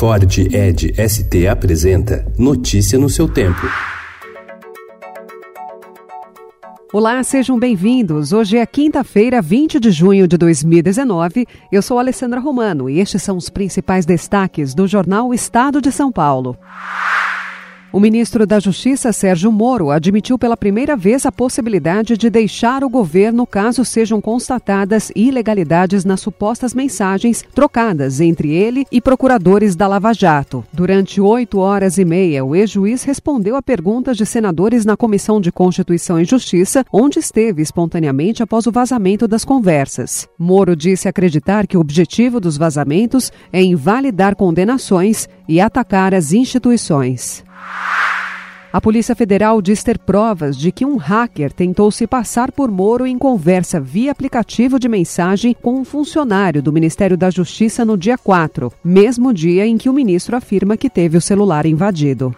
Ford Ed ST apresenta Notícia no seu tempo. Olá, sejam bem-vindos. Hoje é quinta-feira, 20 de junho de 2019. Eu sou Alessandra Romano e estes são os principais destaques do jornal Estado de São Paulo. O ministro da Justiça, Sérgio Moro, admitiu pela primeira vez a possibilidade de deixar o governo caso sejam constatadas ilegalidades nas supostas mensagens trocadas entre ele e procuradores da Lava Jato. Durante oito horas e meia, o ex-juiz respondeu a perguntas de senadores na Comissão de Constituição e Justiça, onde esteve espontaneamente após o vazamento das conversas. Moro disse acreditar que o objetivo dos vazamentos é invalidar condenações e atacar as instituições. A Polícia Federal diz ter provas de que um hacker tentou se passar por Moro em conversa via aplicativo de mensagem com um funcionário do Ministério da Justiça no dia 4, mesmo dia em que o ministro afirma que teve o celular invadido.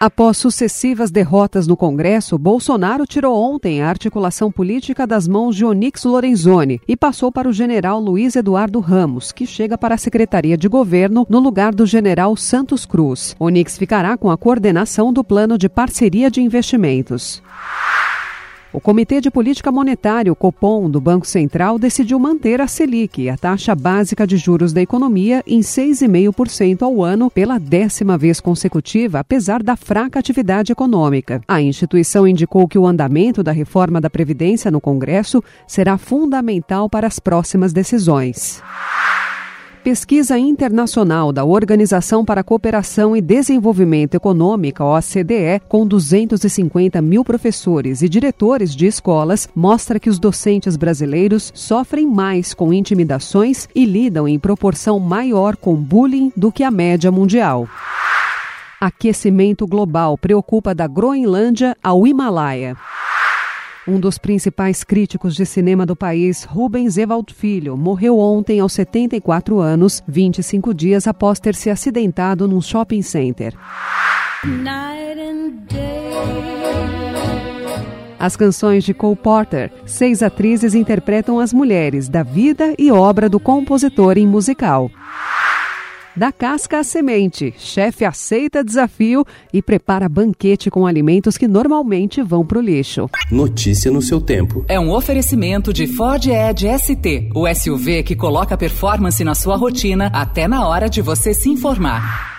Após sucessivas derrotas no Congresso, Bolsonaro tirou ontem a articulação política das mãos de Onyx Lorenzoni e passou para o general Luiz Eduardo Ramos, que chega para a Secretaria de Governo no lugar do general Santos Cruz. Onyx ficará com a coordenação do plano de parceria de investimentos. O Comitê de Política Monetária, o Copom, do Banco Central, decidiu manter a Selic, a taxa básica de juros da economia, em 6,5% ao ano pela décima vez consecutiva, apesar da fraca atividade econômica. A instituição indicou que o andamento da reforma da Previdência no Congresso será fundamental para as próximas decisões. Pesquisa internacional da Organização para a Cooperação e Desenvolvimento Econômica, OCDE, com 250 mil professores e diretores de escolas, mostra que os docentes brasileiros sofrem mais com intimidações e lidam em proporção maior com bullying do que a média mundial. Aquecimento global preocupa da Groenlândia ao Himalaia. Um dos principais críticos de cinema do país, Rubens Evald Filho, morreu ontem aos 74 anos, 25 dias após ter se acidentado num shopping center. As canções de Cole Porter, seis atrizes interpretam as mulheres da vida e obra do compositor em musical. Da casca à semente, chefe aceita desafio e prepara banquete com alimentos que normalmente vão para o lixo. Notícia no seu tempo. É um oferecimento de Ford Edge ST, o SUV que coloca performance na sua rotina até na hora de você se informar.